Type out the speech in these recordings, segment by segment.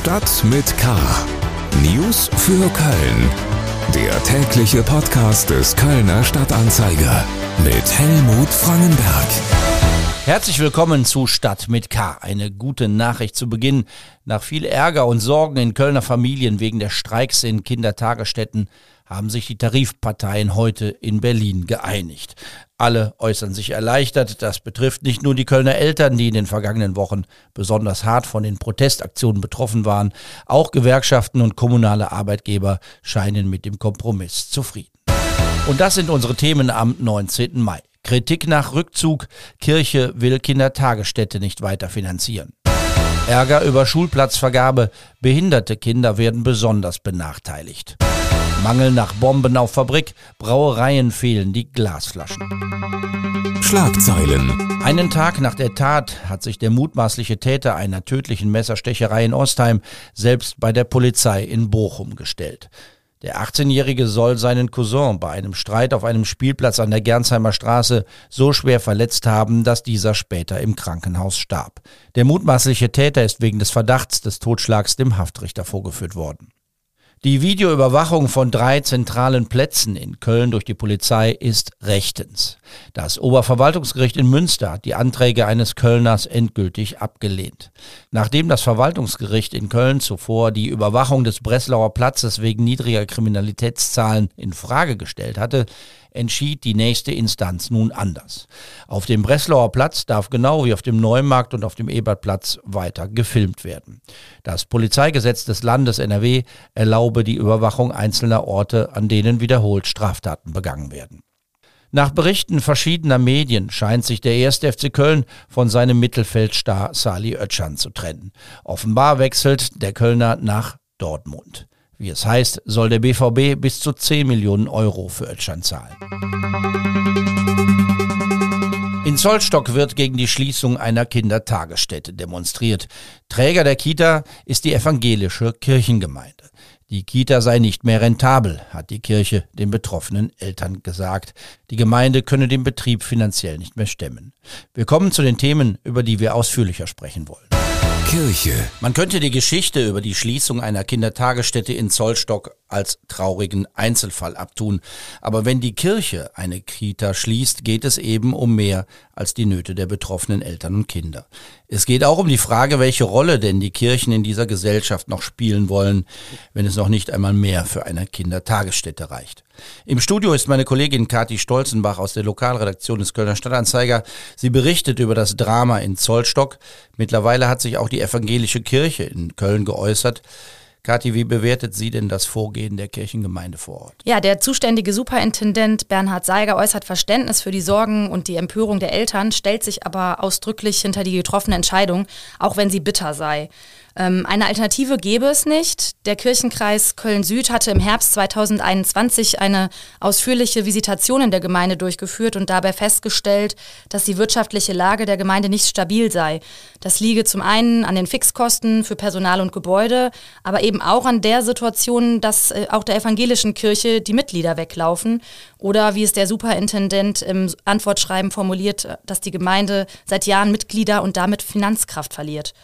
Stadt mit K. News für Köln. Der tägliche Podcast des Kölner Stadtanzeiger mit Helmut Frangenberg. Herzlich willkommen zu Stadt mit K. Eine gute Nachricht zu Beginn. Nach viel Ärger und Sorgen in Kölner Familien wegen der Streiks in Kindertagesstätten haben sich die Tarifparteien heute in Berlin geeinigt. Alle äußern sich erleichtert. Das betrifft nicht nur die Kölner Eltern, die in den vergangenen Wochen besonders hart von den Protestaktionen betroffen waren. Auch Gewerkschaften und kommunale Arbeitgeber scheinen mit dem Kompromiss zufrieden. Und das sind unsere Themen am 19. Mai. Kritik nach Rückzug. Kirche will Kindertagesstätte nicht weiter finanzieren. Ärger über Schulplatzvergabe. Behinderte Kinder werden besonders benachteiligt. Mangel nach Bomben auf Fabrik, Brauereien fehlen die Glasflaschen. Schlagzeilen. Einen Tag nach der Tat hat sich der mutmaßliche Täter einer tödlichen Messerstecherei in Ostheim selbst bei der Polizei in Bochum gestellt. Der 18-Jährige soll seinen Cousin bei einem Streit auf einem Spielplatz an der Gernsheimer Straße so schwer verletzt haben, dass dieser später im Krankenhaus starb. Der mutmaßliche Täter ist wegen des Verdachts des Totschlags dem Haftrichter vorgeführt worden. Die Videoüberwachung von drei zentralen Plätzen in Köln durch die Polizei ist rechtens. Das Oberverwaltungsgericht in Münster hat die Anträge eines Kölners endgültig abgelehnt. Nachdem das Verwaltungsgericht in Köln zuvor die Überwachung des Breslauer Platzes wegen niedriger Kriminalitätszahlen in Frage gestellt hatte, entschied die nächste Instanz nun anders. Auf dem Breslauer Platz darf genau wie auf dem Neumarkt und auf dem Ebertplatz weiter gefilmt werden. Das Polizeigesetz des Landes NRW erlaube die Überwachung einzelner Orte, an denen wiederholt Straftaten begangen werden. Nach Berichten verschiedener Medien scheint sich der erste FC Köln von seinem Mittelfeldstar Sali Özcan zu trennen. Offenbar wechselt der Kölner nach Dortmund. Wie es heißt, soll der BVB bis zu 10 Millionen Euro für Özcan zahlen. In Zollstock wird gegen die Schließung einer Kindertagesstätte demonstriert. Träger der Kita ist die evangelische Kirchengemeinde. Die Kita sei nicht mehr rentabel, hat die Kirche den betroffenen Eltern gesagt. Die Gemeinde könne den Betrieb finanziell nicht mehr stemmen. Wir kommen zu den Themen, über die wir ausführlicher sprechen wollen. Kirche. Man könnte die Geschichte über die Schließung einer Kindertagesstätte in Zollstock als traurigen Einzelfall abtun. Aber wenn die Kirche eine Kita schließt, geht es eben um mehr als die Nöte der betroffenen Eltern und Kinder. Es geht auch um die Frage, welche Rolle denn die Kirchen in dieser Gesellschaft noch spielen wollen, wenn es noch nicht einmal mehr für eine Kindertagesstätte reicht. Im Studio ist meine Kollegin Kathi Stolzenbach aus der Lokalredaktion des Kölner Stadtanzeiger. Sie berichtet über das Drama in Zollstock. Mittlerweile hat sich auch die evangelische Kirche in Köln geäußert. Kathi, wie bewertet sie denn das Vorgehen der Kirchengemeinde vor Ort? Ja, der zuständige Superintendent Bernhard Seiger äußert Verständnis für die Sorgen und die Empörung der Eltern, stellt sich aber ausdrücklich hinter die getroffene Entscheidung, auch wenn sie bitter sei. Ähm, eine Alternative gäbe es nicht. Der Kirchenkreis Köln-Süd hatte im Herbst 2021 eine ausführliche Visitation in der Gemeinde durchgeführt und dabei festgestellt, dass die wirtschaftliche Lage der Gemeinde nicht stabil sei. Das liege zum einen an den Fixkosten für Personal und Gebäude, aber eben auch an der Situation, dass äh, auch der evangelischen Kirche die Mitglieder weglaufen oder wie es der Superintendent im Antwortschreiben formuliert, dass die Gemeinde seit Jahren Mitglieder und damit Finanzkraft verliert.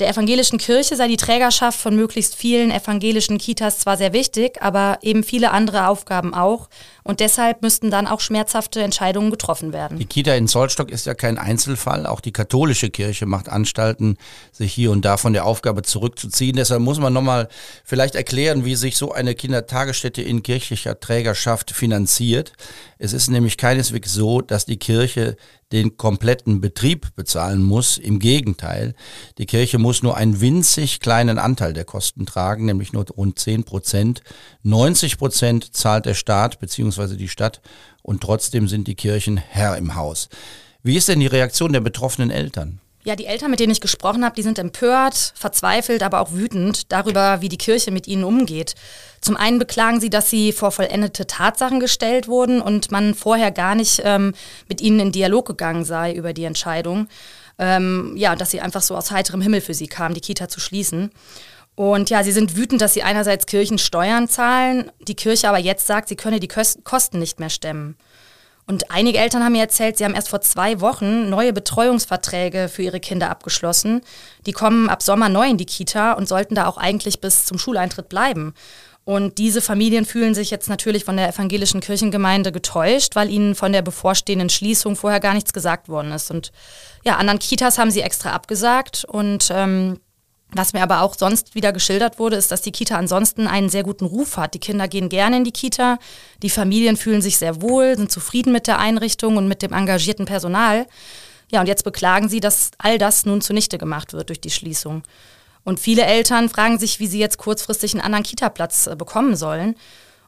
Der evangelischen Kirche sei die Trägerschaft von möglichst vielen evangelischen Kitas zwar sehr wichtig, aber eben viele andere Aufgaben auch. Und deshalb müssten dann auch schmerzhafte Entscheidungen getroffen werden. Die Kita in Zollstock ist ja kein Einzelfall. Auch die katholische Kirche macht Anstalten, sich hier und da von der Aufgabe zurückzuziehen. Deshalb muss man nochmal vielleicht erklären, wie sich so eine Kindertagesstätte in kirchlicher Trägerschaft finanziert. Es ist nämlich keineswegs so, dass die Kirche den kompletten Betrieb bezahlen muss. Im Gegenteil, die Kirche muss nur einen winzig kleinen Anteil der Kosten tragen, nämlich nur rund 10 Prozent. 90 Prozent zahlt der Staat bzw. die Stadt und trotzdem sind die Kirchen Herr im Haus. Wie ist denn die Reaktion der betroffenen Eltern? Ja, die Eltern, mit denen ich gesprochen habe, die sind empört, verzweifelt, aber auch wütend darüber, wie die Kirche mit ihnen umgeht. Zum einen beklagen sie, dass sie vor vollendete Tatsachen gestellt wurden und man vorher gar nicht ähm, mit ihnen in Dialog gegangen sei über die Entscheidung. Ähm, ja, dass sie einfach so aus heiterem Himmel für sie kam, die Kita zu schließen. Und ja, sie sind wütend, dass sie einerseits Kirchensteuern zahlen, die Kirche aber jetzt sagt, sie könne die Kosten nicht mehr stemmen. Und einige Eltern haben mir erzählt, sie haben erst vor zwei Wochen neue Betreuungsverträge für ihre Kinder abgeschlossen. Die kommen ab Sommer neu in die Kita und sollten da auch eigentlich bis zum Schuleintritt bleiben. Und diese Familien fühlen sich jetzt natürlich von der evangelischen Kirchengemeinde getäuscht, weil ihnen von der bevorstehenden Schließung vorher gar nichts gesagt worden ist. Und ja, anderen Kitas haben sie extra abgesagt. Und ähm, was mir aber auch sonst wieder geschildert wurde, ist, dass die Kita ansonsten einen sehr guten Ruf hat. Die Kinder gehen gerne in die Kita, die Familien fühlen sich sehr wohl, sind zufrieden mit der Einrichtung und mit dem engagierten Personal. Ja, und jetzt beklagen sie, dass all das nun zunichte gemacht wird durch die Schließung. Und viele Eltern fragen sich, wie sie jetzt kurzfristig einen anderen Kita-Platz äh, bekommen sollen.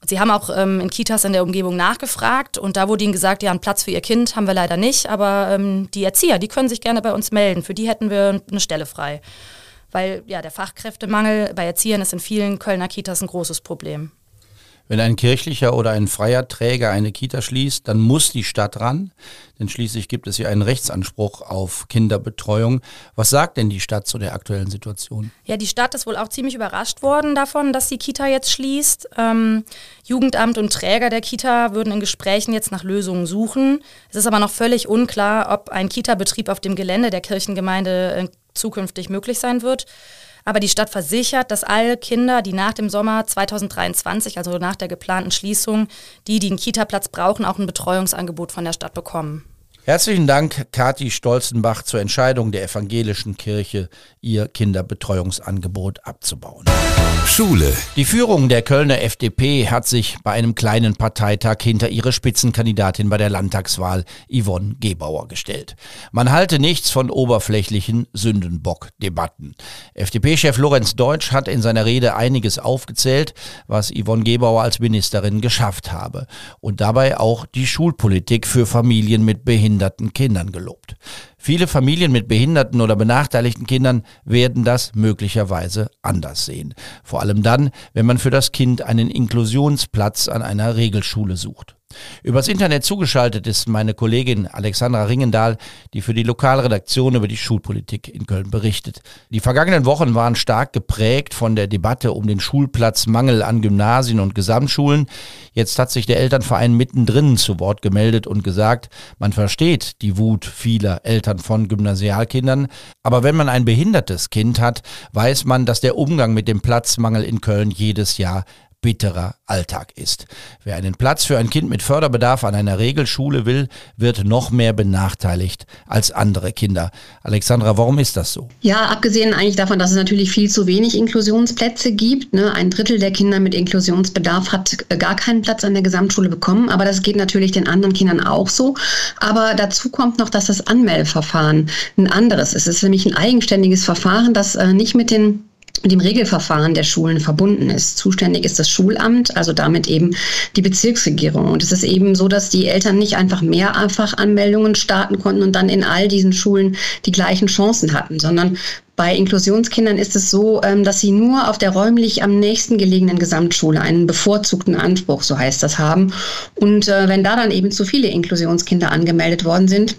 Und sie haben auch ähm, in Kitas in der Umgebung nachgefragt und da wurde ihnen gesagt, ja, einen Platz für ihr Kind haben wir leider nicht, aber ähm, die Erzieher, die können sich gerne bei uns melden. Für die hätten wir eine Stelle frei. Weil ja, der Fachkräftemangel bei Erziehern ist in vielen Kölner Kitas ein großes Problem. Wenn ein kirchlicher oder ein freier Träger eine Kita schließt, dann muss die Stadt ran, denn schließlich gibt es ja einen Rechtsanspruch auf Kinderbetreuung. Was sagt denn die Stadt zu der aktuellen Situation? Ja, die Stadt ist wohl auch ziemlich überrascht worden davon, dass die Kita jetzt schließt. Ähm, Jugendamt und Träger der Kita würden in Gesprächen jetzt nach Lösungen suchen. Es ist aber noch völlig unklar, ob ein Kita-Betrieb auf dem Gelände der Kirchengemeinde äh, zukünftig möglich sein wird. Aber die Stadt versichert, dass alle Kinder, die nach dem Sommer 2023, also nach der geplanten Schließung, die, die einen Kita-Platz brauchen, auch ein Betreuungsangebot von der Stadt bekommen. Herzlichen Dank, Kati Stolzenbach, zur Entscheidung der evangelischen Kirche, ihr Kinderbetreuungsangebot abzubauen. Schule. Die Führung der Kölner FDP hat sich bei einem kleinen Parteitag hinter ihre Spitzenkandidatin bei der Landtagswahl Yvonne Gebauer gestellt. Man halte nichts von oberflächlichen Sündenbock-Debatten. FDP-Chef Lorenz Deutsch hat in seiner Rede einiges aufgezählt, was Yvonne Gebauer als Ministerin geschafft habe und dabei auch die Schulpolitik für Familien mit Behinderungen behinderten Kindern gelobt. Viele Familien mit behinderten oder benachteiligten Kindern werden das möglicherweise anders sehen. Vor allem dann, wenn man für das Kind einen Inklusionsplatz an einer Regelschule sucht. Übers Internet zugeschaltet ist meine Kollegin Alexandra Ringendahl, die für die Lokalredaktion über die Schulpolitik in Köln berichtet. Die vergangenen Wochen waren stark geprägt von der Debatte um den Schulplatzmangel an Gymnasien und Gesamtschulen. Jetzt hat sich der Elternverein mittendrin zu Wort gemeldet und gesagt, man versteht die Wut vieler Eltern von Gymnasialkindern, aber wenn man ein behindertes Kind hat, weiß man, dass der Umgang mit dem Platzmangel in Köln jedes Jahr bitterer Alltag ist. Wer einen Platz für ein Kind mit Förderbedarf an einer Regelschule will, wird noch mehr benachteiligt als andere Kinder. Alexandra, warum ist das so? Ja, abgesehen eigentlich davon, dass es natürlich viel zu wenig Inklusionsplätze gibt. Ne? Ein Drittel der Kinder mit Inklusionsbedarf hat gar keinen Platz an der Gesamtschule bekommen, aber das geht natürlich den anderen Kindern auch so. Aber dazu kommt noch, dass das Anmeldeverfahren ein anderes ist. Es ist nämlich ein eigenständiges Verfahren, das äh, nicht mit den mit dem Regelverfahren der Schulen verbunden ist. Zuständig ist das Schulamt, also damit eben die Bezirksregierung. Und es ist eben so, dass die Eltern nicht einfach mehr einfach Anmeldungen starten konnten und dann in all diesen Schulen die gleichen Chancen hatten, sondern bei Inklusionskindern ist es so, ähm, dass sie nur auf der räumlich am nächsten gelegenen Gesamtschule einen bevorzugten Anspruch, so heißt das, haben. Und äh, wenn da dann eben zu viele Inklusionskinder angemeldet worden sind,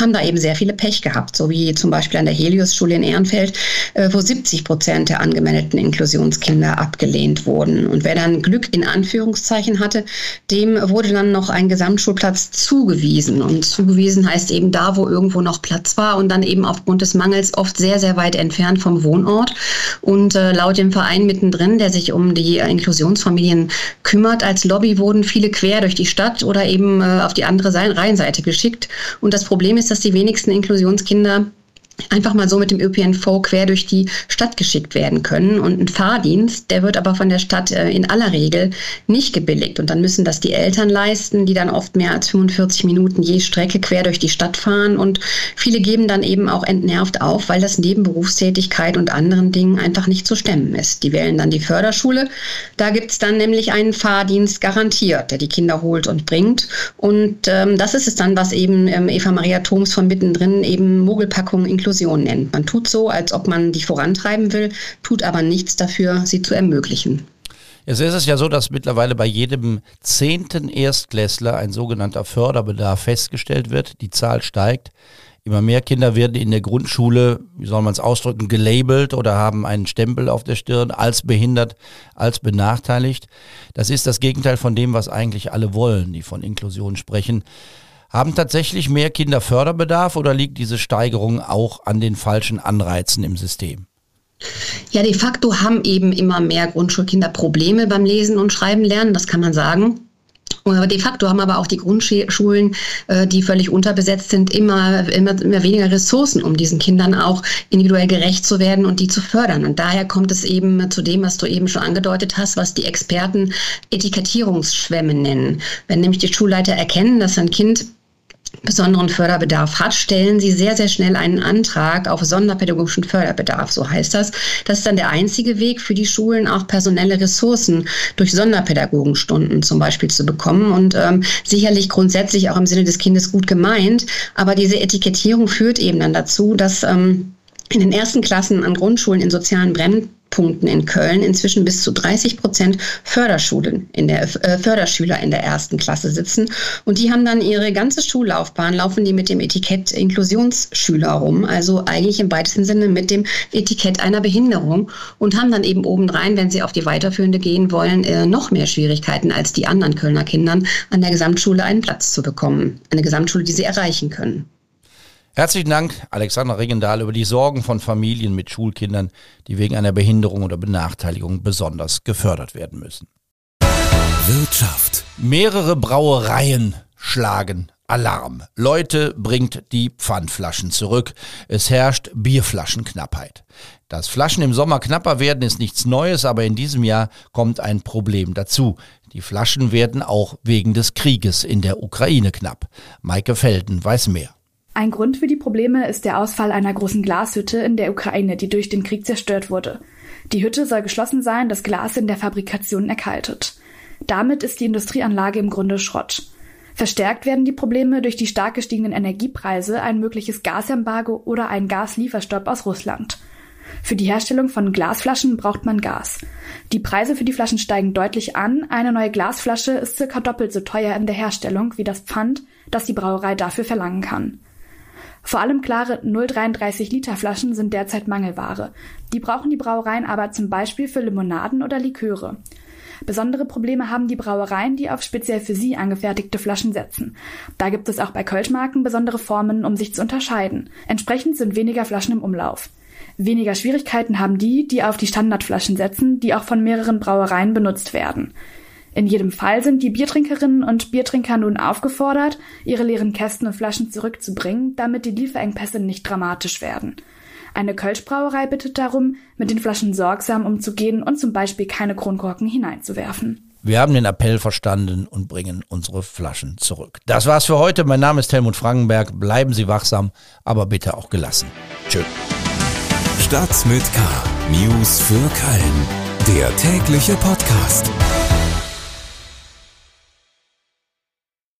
haben da eben sehr viele Pech gehabt, so wie zum Beispiel an der Helios-Schule in Ehrenfeld, äh, wo 70 Prozent der angemeldeten Inklusionskinder abgelehnt wurden. Und wer dann Glück in Anführungszeichen hatte, dem wurde dann noch ein Gesamtschulplatz zugewiesen. Und zugewiesen heißt eben da, wo irgendwo noch Platz war und dann eben aufgrund des Mangels oft sehr, sehr weit entfernt vom Wohnort. Und äh, laut dem Verein mittendrin, der sich um die äh, Inklusionsfamilien kümmert, als Lobby wurden viele quer durch die Stadt oder eben auf die andere Rheinseite geschickt. Und das Problem ist, dass die wenigsten Inklusionskinder einfach mal so mit dem ÖPNV quer durch die Stadt geschickt werden können. Und ein Fahrdienst, der wird aber von der Stadt äh, in aller Regel nicht gebilligt. Und dann müssen das die Eltern leisten, die dann oft mehr als 45 Minuten je Strecke quer durch die Stadt fahren. Und viele geben dann eben auch entnervt auf, weil das neben Berufstätigkeit und anderen Dingen einfach nicht zu stemmen ist. Die wählen dann die Förderschule. Da gibt es dann nämlich einen Fahrdienst garantiert, der die Kinder holt und bringt. Und ähm, das ist es dann, was eben ähm, Eva Maria Thoms von mittendrin eben Mogelpackung inklusive Inklusion nennt. Man tut so, als ob man die vorantreiben will, tut aber nichts dafür, sie zu ermöglichen. Jetzt ist es ja so, dass mittlerweile bei jedem zehnten Erstklässler ein sogenannter Förderbedarf festgestellt wird. Die Zahl steigt. Immer mehr Kinder werden in der Grundschule, wie soll man es ausdrücken, gelabelt oder haben einen Stempel auf der Stirn als behindert, als benachteiligt. Das ist das Gegenteil von dem, was eigentlich alle wollen, die von Inklusion sprechen. Haben tatsächlich mehr Kinder Förderbedarf oder liegt diese Steigerung auch an den falschen Anreizen im System? Ja, de facto haben eben immer mehr Grundschulkinder Probleme beim Lesen und Schreiben lernen, das kann man sagen. De facto haben aber auch die Grundschulen, äh, die völlig unterbesetzt sind, immer, immer, immer weniger Ressourcen, um diesen Kindern auch individuell gerecht zu werden und die zu fördern. Und daher kommt es eben zu dem, was du eben schon angedeutet hast, was die Experten Etikettierungsschwämme nennen. Wenn nämlich die Schulleiter erkennen, dass ein Kind besonderen Förderbedarf hat, stellen sie sehr, sehr schnell einen Antrag auf sonderpädagogischen Förderbedarf, so heißt das. Das ist dann der einzige Weg für die Schulen, auch personelle Ressourcen durch Sonderpädagogenstunden zum Beispiel zu bekommen und ähm, sicherlich grundsätzlich auch im Sinne des Kindes gut gemeint, aber diese Etikettierung führt eben dann dazu, dass ähm, in den ersten Klassen an Grundschulen in sozialen Brennpunkten in Köln inzwischen bis zu 30 Prozent Förderschulen in der, äh, Förderschüler in der ersten Klasse sitzen. Und die haben dann ihre ganze Schullaufbahn, laufen die mit dem Etikett Inklusionsschüler rum, also eigentlich im weitesten Sinne mit dem Etikett einer Behinderung und haben dann eben obendrein, wenn sie auf die weiterführende gehen wollen, äh, noch mehr Schwierigkeiten als die anderen Kölner Kindern, an der Gesamtschule einen Platz zu bekommen. Eine Gesamtschule, die sie erreichen können. Herzlichen Dank, Alexander Regendahl, über die Sorgen von Familien mit Schulkindern, die wegen einer Behinderung oder Benachteiligung besonders gefördert werden müssen. Wirtschaft. Mehrere Brauereien schlagen Alarm. Leute bringt die Pfandflaschen zurück. Es herrscht Bierflaschenknappheit. Dass Flaschen im Sommer knapper werden, ist nichts Neues, aber in diesem Jahr kommt ein Problem dazu. Die Flaschen werden auch wegen des Krieges in der Ukraine knapp. Maike Felden weiß mehr. Ein Grund für die Probleme ist der Ausfall einer großen Glashütte in der Ukraine, die durch den Krieg zerstört wurde. Die Hütte soll geschlossen sein, das Glas in der Fabrikation erkaltet. Damit ist die Industrieanlage im Grunde Schrott. Verstärkt werden die Probleme durch die stark gestiegenen Energiepreise, ein mögliches Gasembargo oder einen Gaslieferstopp aus Russland. Für die Herstellung von Glasflaschen braucht man Gas. Die Preise für die Flaschen steigen deutlich an. Eine neue Glasflasche ist circa doppelt so teuer in der Herstellung wie das Pfand, das die Brauerei dafür verlangen kann. Vor allem klare 0,33 Liter Flaschen sind derzeit Mangelware. Die brauchen die Brauereien aber zum Beispiel für Limonaden oder Liköre. Besondere Probleme haben die Brauereien, die auf speziell für sie angefertigte Flaschen setzen. Da gibt es auch bei Kölschmarken besondere Formen, um sich zu unterscheiden. Entsprechend sind weniger Flaschen im Umlauf. Weniger Schwierigkeiten haben die, die auf die Standardflaschen setzen, die auch von mehreren Brauereien benutzt werden. In jedem Fall sind die Biertrinkerinnen und Biertrinker nun aufgefordert, ihre leeren Kästen und Flaschen zurückzubringen, damit die Lieferengpässe nicht dramatisch werden. Eine Kölschbrauerei bittet darum, mit den Flaschen sorgsam umzugehen und zum Beispiel keine Kronkorken hineinzuwerfen. Wir haben den Appell verstanden und bringen unsere Flaschen zurück. Das war's für heute. Mein Name ist Helmut Frankenberg. Bleiben Sie wachsam, aber bitte auch gelassen. Tschö. Stadt mit K. News für Köln. Der tägliche Podcast.